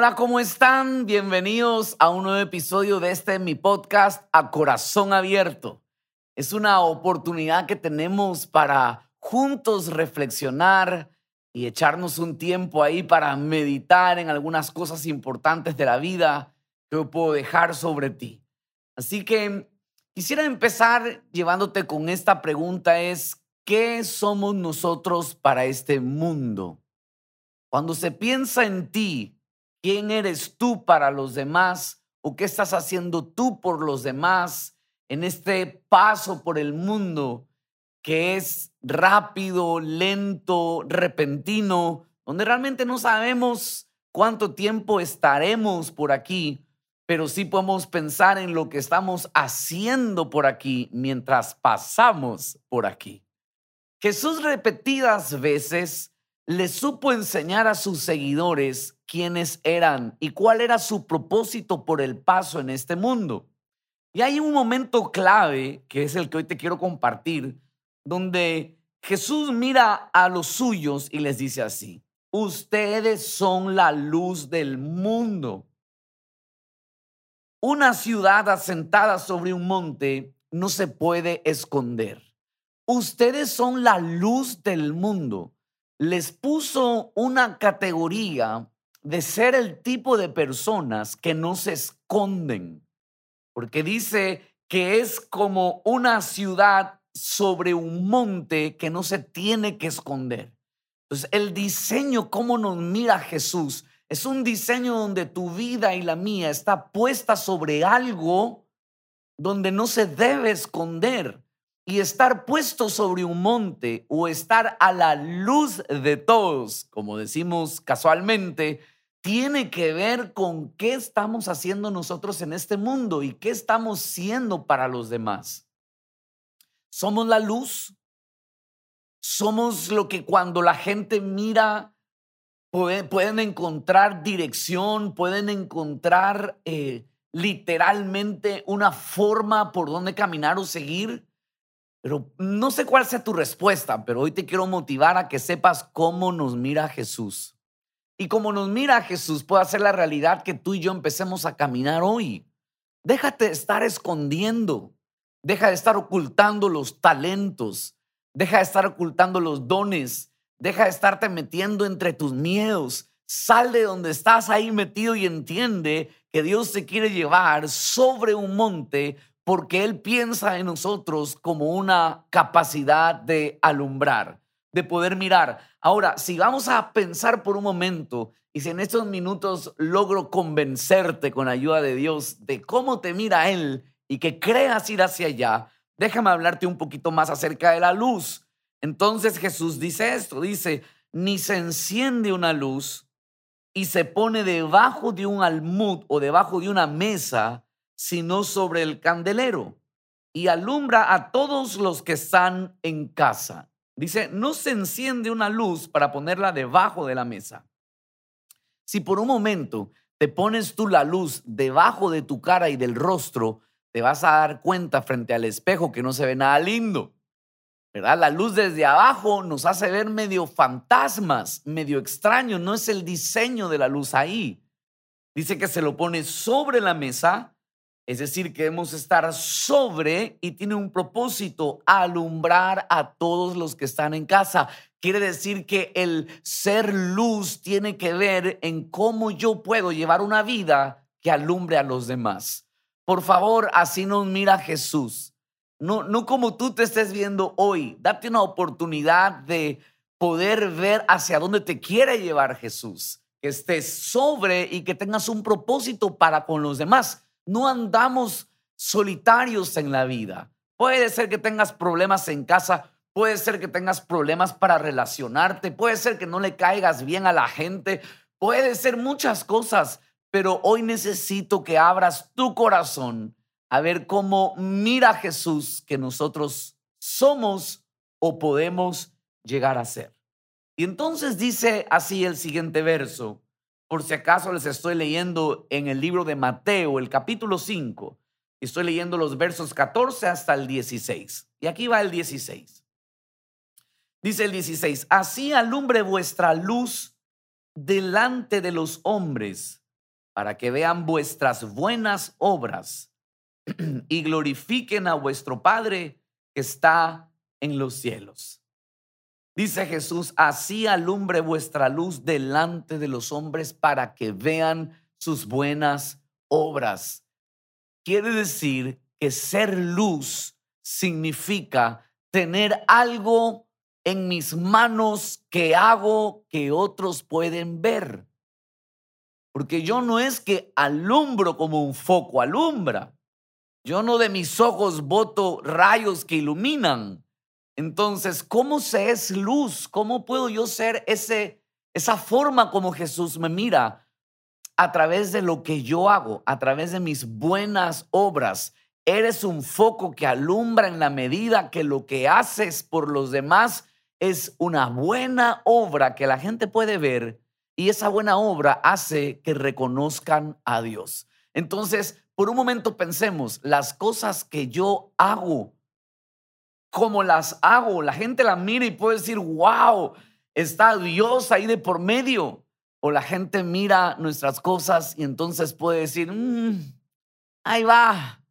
Hola, ¿cómo están? Bienvenidos a un nuevo episodio de este mi podcast A Corazón Abierto. Es una oportunidad que tenemos para juntos reflexionar y echarnos un tiempo ahí para meditar en algunas cosas importantes de la vida que yo puedo dejar sobre ti. Así que quisiera empezar llevándote con esta pregunta es, ¿qué somos nosotros para este mundo? Cuando se piensa en ti, quién eres tú para los demás o qué estás haciendo tú por los demás en este paso por el mundo que es rápido, lento, repentino, donde realmente no sabemos cuánto tiempo estaremos por aquí, pero sí podemos pensar en lo que estamos haciendo por aquí mientras pasamos por aquí. Jesús repetidas veces le supo enseñar a sus seguidores quiénes eran y cuál era su propósito por el paso en este mundo. Y hay un momento clave, que es el que hoy te quiero compartir, donde Jesús mira a los suyos y les dice así, ustedes son la luz del mundo. Una ciudad asentada sobre un monte no se puede esconder. Ustedes son la luz del mundo les puso una categoría de ser el tipo de personas que no se esconden, porque dice que es como una ciudad sobre un monte que no se tiene que esconder. Entonces, el diseño, cómo nos mira Jesús, es un diseño donde tu vida y la mía está puesta sobre algo donde no se debe esconder y estar puesto sobre un monte o estar a la luz de todos, como decimos casualmente, tiene que ver con qué estamos haciendo nosotros en este mundo y qué estamos siendo para los demás. Somos la luz, somos lo que cuando la gente mira pueden, encontrar dirección, pueden encontrar eh, literalmente una forma por donde caminar o seguir. Pero no sé cuál sea tu respuesta, pero hoy te quiero motivar a que sepas cómo nos mira Jesús. Y como nos mira Jesús, puede ser la realidad que tú y yo empecemos a caminar hoy. Déjate de estar escondiendo. Deja de estar ocultando los talentos. Deja de estar ocultando los dones. Deja de estarte metiendo entre tus miedos. Sal de donde estás ahí metido y entiende que Dios te quiere llevar sobre un monte porque Él piensa en nosotros como una capacidad de alumbrar, de poder mirar. Ahora, si vamos a pensar por un momento y si en estos minutos logro convencerte con ayuda de Dios de cómo te mira Él y que creas ir hacia allá, déjame hablarte un poquito más acerca de la luz. Entonces Jesús dice esto, dice, ni se enciende una luz y se pone debajo de un almud o debajo de una mesa, sino sobre el candelero y alumbra a todos los que están en casa. Dice, no se enciende una luz para ponerla debajo de la mesa. Si por un momento te pones tú la luz debajo de tu cara y del rostro, te vas a dar cuenta frente al espejo que no se ve nada lindo. ¿Verdad? La luz desde abajo nos hace ver medio fantasmas, medio extraño, no es el diseño de la luz ahí. Dice que se lo pone sobre la mesa es decir, que debemos estar sobre y tiene un propósito, alumbrar a todos los que están en casa. Quiere decir que el ser luz tiene que ver en cómo yo puedo llevar una vida que alumbre a los demás. Por favor, así nos mira Jesús. No, no como tú te estés viendo hoy. Date una oportunidad de poder ver hacia dónde te quiere llevar Jesús. Que estés sobre y que tengas un propósito para con los demás no andamos solitarios en la vida. Puede ser que tengas problemas en casa, puede ser que tengas problemas para relacionarte, puede ser que no le caigas bien a la gente, puede ser muchas cosas, pero hoy necesito que abras tu corazón a ver cómo mira Jesús que nosotros somos o podemos llegar a ser. Y entonces dice así el siguiente verso, por si acaso les estoy leyendo en el libro de Mateo, el capítulo 5. Estoy leyendo los versos 14 hasta el 16. Y aquí va el 16. Dice el 16, así alumbre vuestra luz delante de los hombres, para que vean vuestras buenas obras y glorifiquen a vuestro Padre que está en los cielos. Dice Jesús, así alumbre vuestra luz delante de los hombres para que vean sus buenas obras. Quiere decir que ser luz significa tener algo en mis manos que hago que otros pueden ver. Porque yo no es que alumbro como un foco alumbra. Yo no de mis ojos voto rayos que iluminan. Entonces, ¿cómo se es luz? ¿Cómo puedo yo ser ese, esa forma como Jesús me mira? A través de lo que yo hago, a través de mis buenas obras. Eres un foco que alumbra en la medida que lo que haces por los demás es una buena obra que la gente puede ver y esa buena obra hace que reconozcan a Dios. Entonces, por un momento pensemos, las cosas que yo hago, como las hago, la gente la mira y puede decir, wow, está Dios ahí de por medio. O la gente mira nuestras cosas y entonces puede decir, mm, ahí va,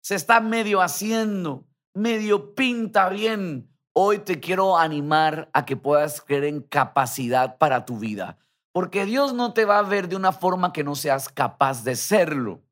se está medio haciendo, medio pinta bien. Hoy te quiero animar a que puedas creer en capacidad para tu vida, porque Dios no te va a ver de una forma que no seas capaz de serlo.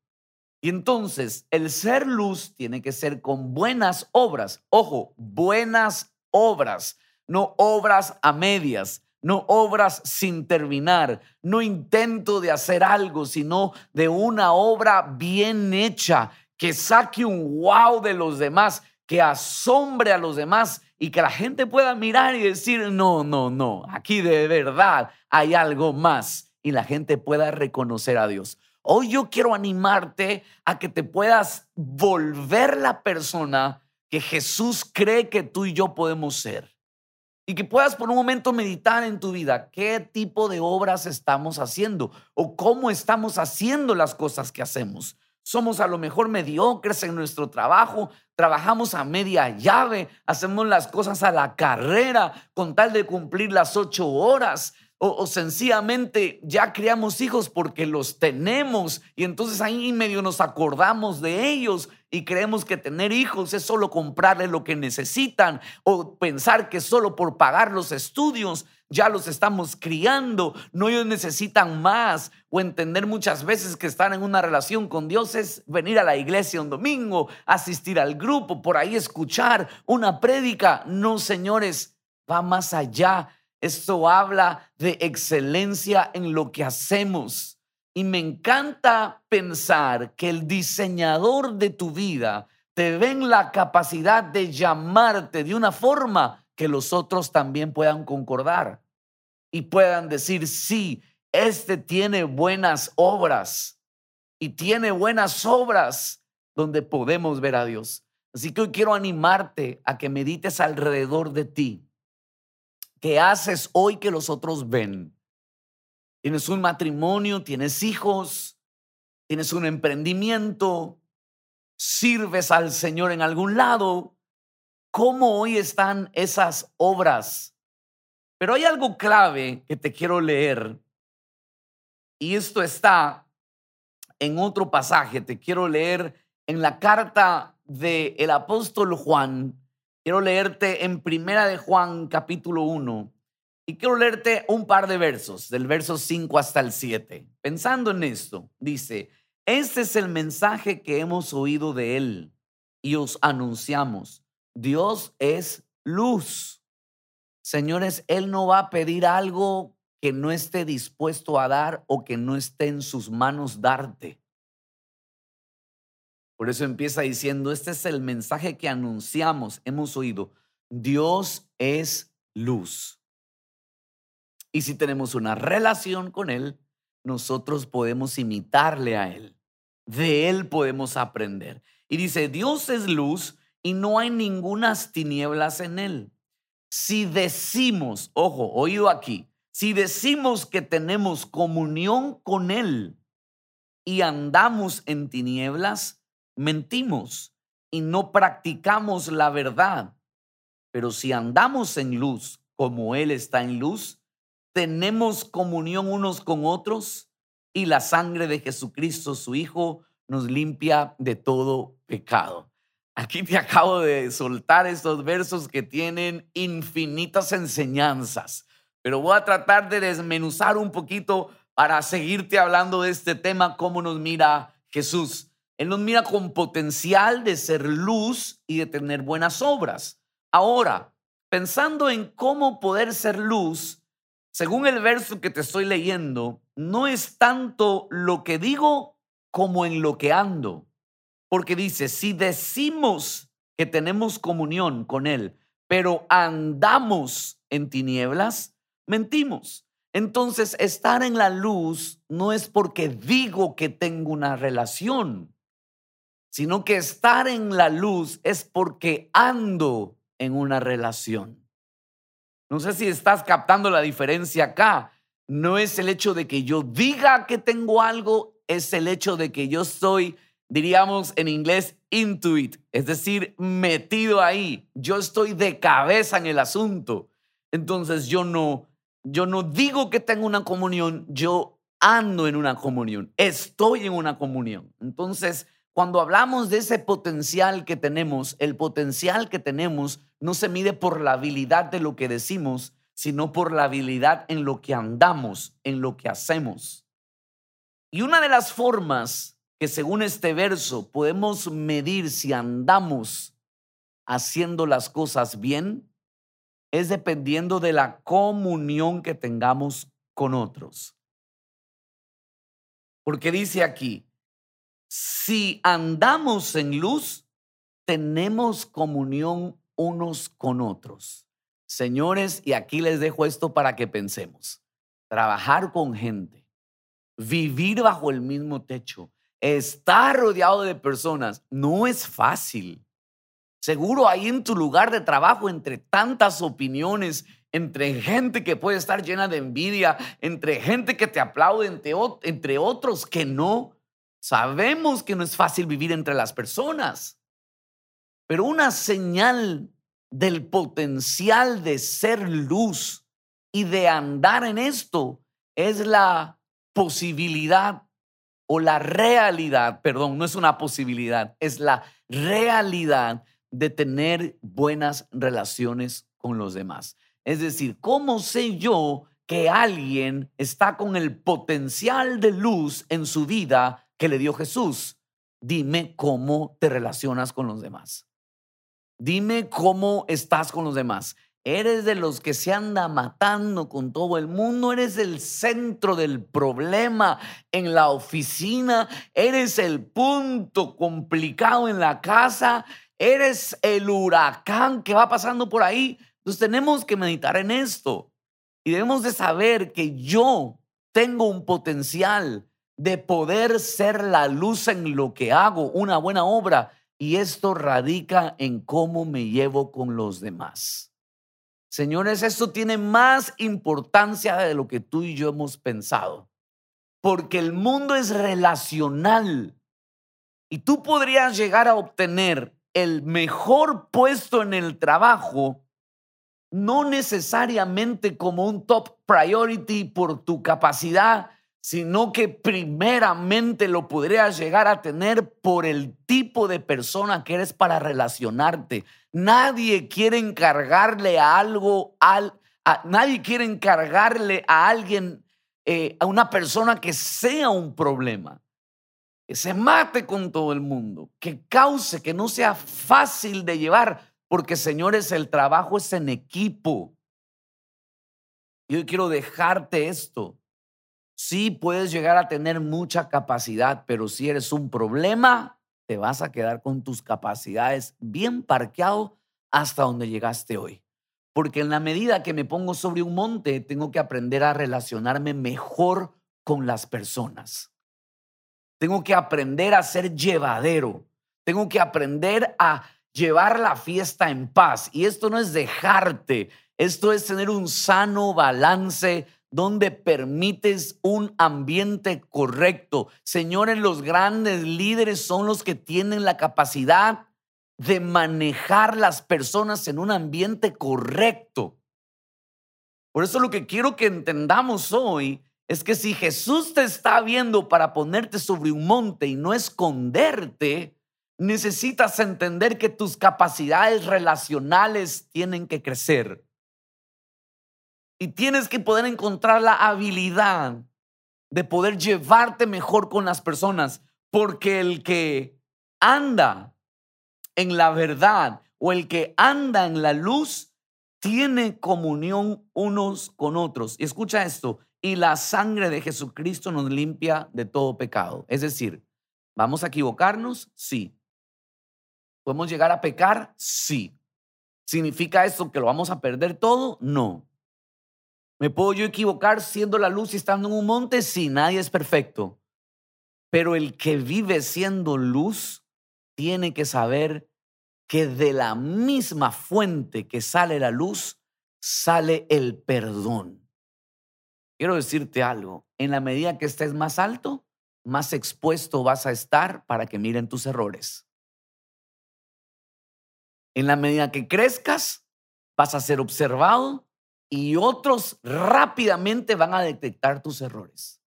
Y entonces el ser luz tiene que ser con buenas obras. Ojo, buenas obras, no obras a medias, no obras sin terminar, no intento de hacer algo, sino de una obra bien hecha que saque un wow de los demás, que asombre a los demás y que la gente pueda mirar y decir, no, no, no, aquí de verdad hay algo más y la gente pueda reconocer a Dios. Hoy yo quiero animarte a que te puedas volver la persona que Jesús cree que tú y yo podemos ser. Y que puedas por un momento meditar en tu vida qué tipo de obras estamos haciendo o cómo estamos haciendo las cosas que hacemos. Somos a lo mejor mediocres en nuestro trabajo, trabajamos a media llave, hacemos las cosas a la carrera con tal de cumplir las ocho horas o, sencillamente ya criamos hijos porque los tenemos y entonces ahí medio nos acordamos de ellos y creemos que tener hijos es solo comprarle lo que necesitan o pensar que solo por pagar los estudios ya los estamos criando, no ellos necesitan más o entender muchas veces que estar en una relación con Dios es venir a la iglesia un domingo, asistir al grupo, por ahí escuchar una prédica. No, señores, va más allá esto habla de excelencia en lo que hacemos. Y me encanta pensar que el diseñador de tu vida te ven la capacidad de llamarte de una forma que los otros también puedan concordar y puedan decir, sí, este tiene buenas obras y tiene buenas obras donde podemos ver a Dios. Así que hoy quiero animarte a que medites alrededor de ti ¿Qué haces hoy que los otros ven? Tienes un matrimonio, tienes hijos, tienes un emprendimiento, sirves al Señor en algún lado. ¿Cómo hoy están esas obras? Pero hay algo clave que te quiero leer. Y esto está en otro pasaje. Te quiero leer en la carta del el apóstol Juan, Quiero leerte en Primera de Juan capítulo 1 y quiero leerte un par de versos, del verso 5 hasta el 7. Pensando en esto, dice, este es el mensaje que hemos oído de él y os anunciamos. Dios es luz. Señores, Él no va a pedir algo que no esté dispuesto a dar o que no esté en sus manos darte. Por eso empieza diciendo, este es el mensaje que anunciamos, hemos oído. Dios es luz. Y si tenemos una relación con Él, nosotros podemos imitarle a Él. De Él podemos aprender. Y dice, Dios es luz y no hay ningunas tinieblas en Él. Si decimos, ojo, oído aquí, si decimos que tenemos comunión con Él y andamos en tinieblas, mentimos y no practicamos la verdad. Pero si andamos en luz como Él está en luz, tenemos comunión unos con otros y la sangre de Jesucristo, su Hijo, nos limpia de todo pecado. Aquí te acabo de soltar estos versos que tienen infinitas enseñanzas, pero voy a tratar de desmenuzar un poquito para seguirte hablando de este tema, cómo nos mira Jesús. Él nos mira con potencial de ser luz y de tener buenas obras. Ahora, pensando en cómo poder ser luz, según el verso que te estoy leyendo, no es tanto lo que digo como en lo que ando. Porque dice, si decimos que tenemos comunión con Él, pero andamos en tinieblas, mentimos. Entonces, estar en la luz no es porque digo que tengo una relación, sino que estar en la luz es porque ando en una relación. No sé si estás captando la diferencia acá. No es el hecho de que yo diga que tengo algo, es el hecho de que yo estoy, diríamos en inglés, intuit, es decir, metido ahí. Yo estoy de cabeza en el asunto. Entonces yo no, yo no digo que tengo una comunión, yo ando en una comunión, estoy en una comunión. Entonces, cuando hablamos de ese potencial que tenemos, el potencial que tenemos no se mide por la habilidad de lo que decimos, sino por la habilidad en lo que andamos, en lo que hacemos. Y una de las formas que según este verso podemos medir si andamos haciendo las cosas bien es dependiendo de la comunión que tengamos con otros. Porque dice aquí, si andamos en luz, tenemos comunión unos con otros. Señores, y aquí les dejo esto para que pensemos. Trabajar con gente, vivir bajo el mismo techo, estar rodeado de personas, no es fácil. Seguro ahí en tu lugar de trabajo, entre tantas opiniones, entre gente que puede estar llena de envidia, entre gente que te aplaude, entre, entre otros que no, Sabemos que no es fácil vivir entre las personas, pero una señal del potencial de ser luz y de andar en esto es la posibilidad o la realidad, perdón, no es una posibilidad, es la realidad de tener buenas relaciones con los demás. Es decir, ¿cómo sé yo que alguien está con el potencial de luz en su vida que le dio Jesús. Dime cómo te relacionas con los demás. Dime cómo estás con los demás. ¿Eres de los que se anda matando con todo el mundo? ¿Eres el centro del problema en la oficina? ¿Eres el punto complicado en la casa? ¿Eres el huracán que va pasando por ahí? Entonces tenemos que meditar en esto y debemos de saber que yo tengo un potencial de poder ser la luz en lo que hago, una buena obra. Y esto radica en cómo me llevo con los demás. Señores, esto tiene más importancia de lo que tú y yo hemos pensado. Porque el mundo es relacional. Y tú podrías llegar a obtener el mejor puesto en el trabajo, no necesariamente como un top priority por tu capacidad, sino que primeramente lo podrías llegar a tener por el tipo de persona que eres para relacionarte. Nadie quiere encargarle a algo, al, nadie quiere encargarle a alguien, eh, a una persona que sea un problema, que se mate con todo el mundo, que cause, que no sea fácil de llevar, porque señores, el trabajo es en equipo. Yo quiero dejarte esto. Sí puedes llegar a tener mucha capacidad, pero si eres un problema, te vas a quedar con tus capacidades bien parqueado hasta donde llegaste hoy. Porque en la medida que me pongo sobre un monte, tengo que aprender a relacionarme mejor con las personas. Tengo que aprender a ser llevadero. Tengo que aprender a llevar la fiesta en paz. Y esto no es dejarte, esto es tener un sano balance donde permites un ambiente correcto. Señores, los grandes líderes son los que tienen la capacidad de manejar las personas en un ambiente correcto. Por eso lo que quiero que entendamos hoy es que si Jesús te está viendo para ponerte sobre un monte y no esconderte, necesitas entender que tus capacidades relacionales tienen que crecer. Y tienes que poder encontrar la habilidad de poder llevarte mejor con las personas, porque el que anda en la verdad o el que anda en la luz tiene comunión unos con otros. Y escucha esto, y la sangre de Jesucristo nos limpia de todo pecado. Es decir, ¿vamos a equivocarnos? Sí. ¿Podemos llegar a pecar? Sí. ¿Significa esto que lo vamos a perder todo? No. ¿Me puedo yo equivocar siendo la luz y estando en un monte? Sí, nadie es perfecto. Pero el que vive siendo luz tiene que saber que de la misma fuente que sale la luz, sale el perdón. Quiero decirte algo, en la medida que estés más alto, más expuesto vas a estar para que miren tus errores. En la medida que crezcas, vas a ser observado y otros rápidamente van a detectar tus errores.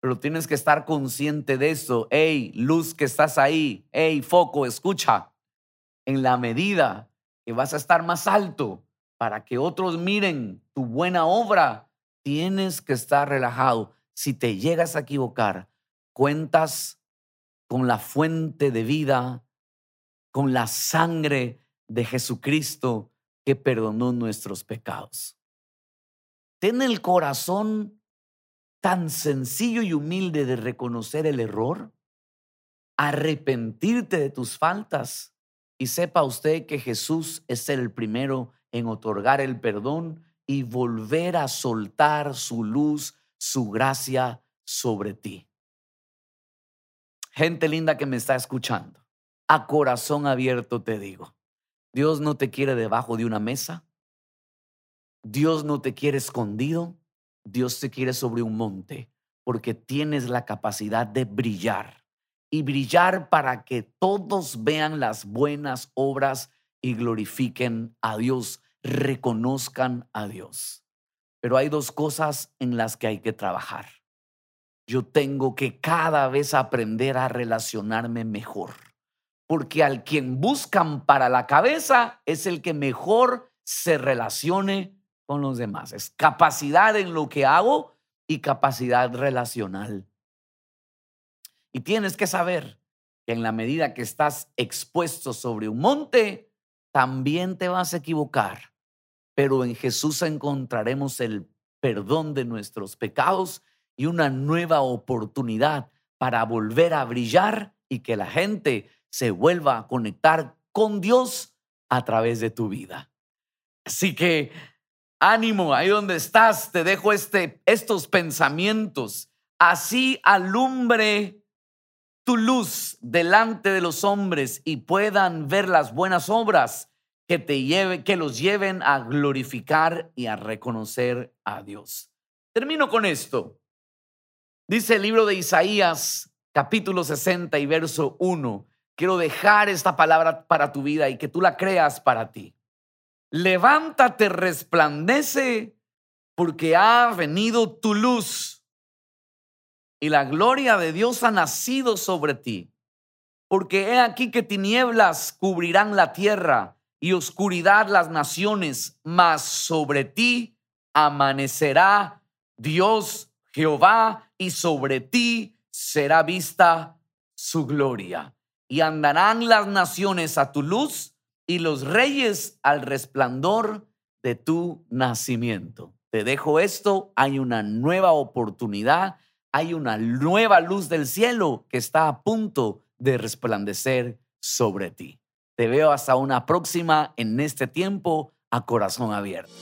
Pero tienes que estar consciente de eso. Hey, luz que estás ahí. Hey, foco, escucha. En la medida que vas a estar más alto para que otros miren tu buena obra, tienes que estar relajado. Si te llegas a equivocar, cuentas con la fuente de vida, con la sangre de Jesucristo que perdonó nuestros pecados. Ten el corazón tan sencillo y humilde de reconocer el error, arrepentirte de tus faltas y sepa usted que Jesús es el primero en otorgar el perdón y volver a soltar su luz, su gracia sobre ti. Gente linda que me está escuchando, a corazón abierto te digo, Dios no te quiere debajo de una mesa, Dios no te quiere escondido, Dios te quiere sobre un monte, porque tienes la capacidad de brillar y brillar para que todos vean las buenas obras y glorifiquen a Dios, reconozcan a Dios. Pero hay dos cosas en las que hay que trabajar. Yo tengo que cada vez aprender a relacionarme mejor, porque al quien buscan para la cabeza es el que mejor se relacione con los demás. Es capacidad en lo que hago y capacidad relacional. Y tienes que saber que en la medida que estás expuesto sobre un monte, también te vas a equivocar. Pero en Jesús encontraremos el perdón de nuestros pecados y una nueva oportunidad para volver a brillar y que la gente se vuelva a conectar con Dios a través de tu vida. Así que Ánimo, ahí donde estás, te dejo este, estos pensamientos. Así alumbre tu luz delante de los hombres y puedan ver las buenas obras que te lleven, que los lleven a glorificar y a reconocer a Dios. Termino con esto. Dice el libro de Isaías, capítulo 60 y verso 1. Quiero dejar esta palabra para tu vida y que tú la creas para ti levántate, resplandece, porque ha venido tu luz y la gloria de Dios ha nacido sobre ti. Porque he aquí que tinieblas cubrirán la tierra y oscuridad las naciones, mas sobre ti amanecerá Dios Jehová y sobre ti será vista su gloria. Y andarán las naciones a tu luz y los reyes al resplandor de tu nacimiento. Te dejo esto, hay una nueva oportunidad, hay una nueva luz del cielo que está a punto de resplandecer sobre ti. Te veo hasta una próxima en este tiempo a corazón abierto.